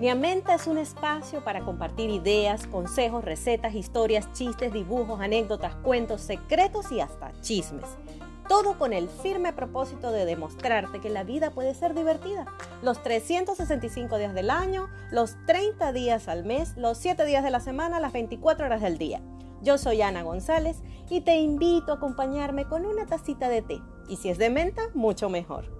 Niamenta es un espacio para compartir ideas, consejos, recetas, historias, chistes, dibujos, anécdotas, cuentos, secretos y hasta chismes. Todo con el firme propósito de demostrarte que la vida puede ser divertida. Los 365 días del año, los 30 días al mes, los 7 días de la semana, las 24 horas del día. Yo soy Ana González y te invito a acompañarme con una tacita de té. Y si es de menta, mucho mejor.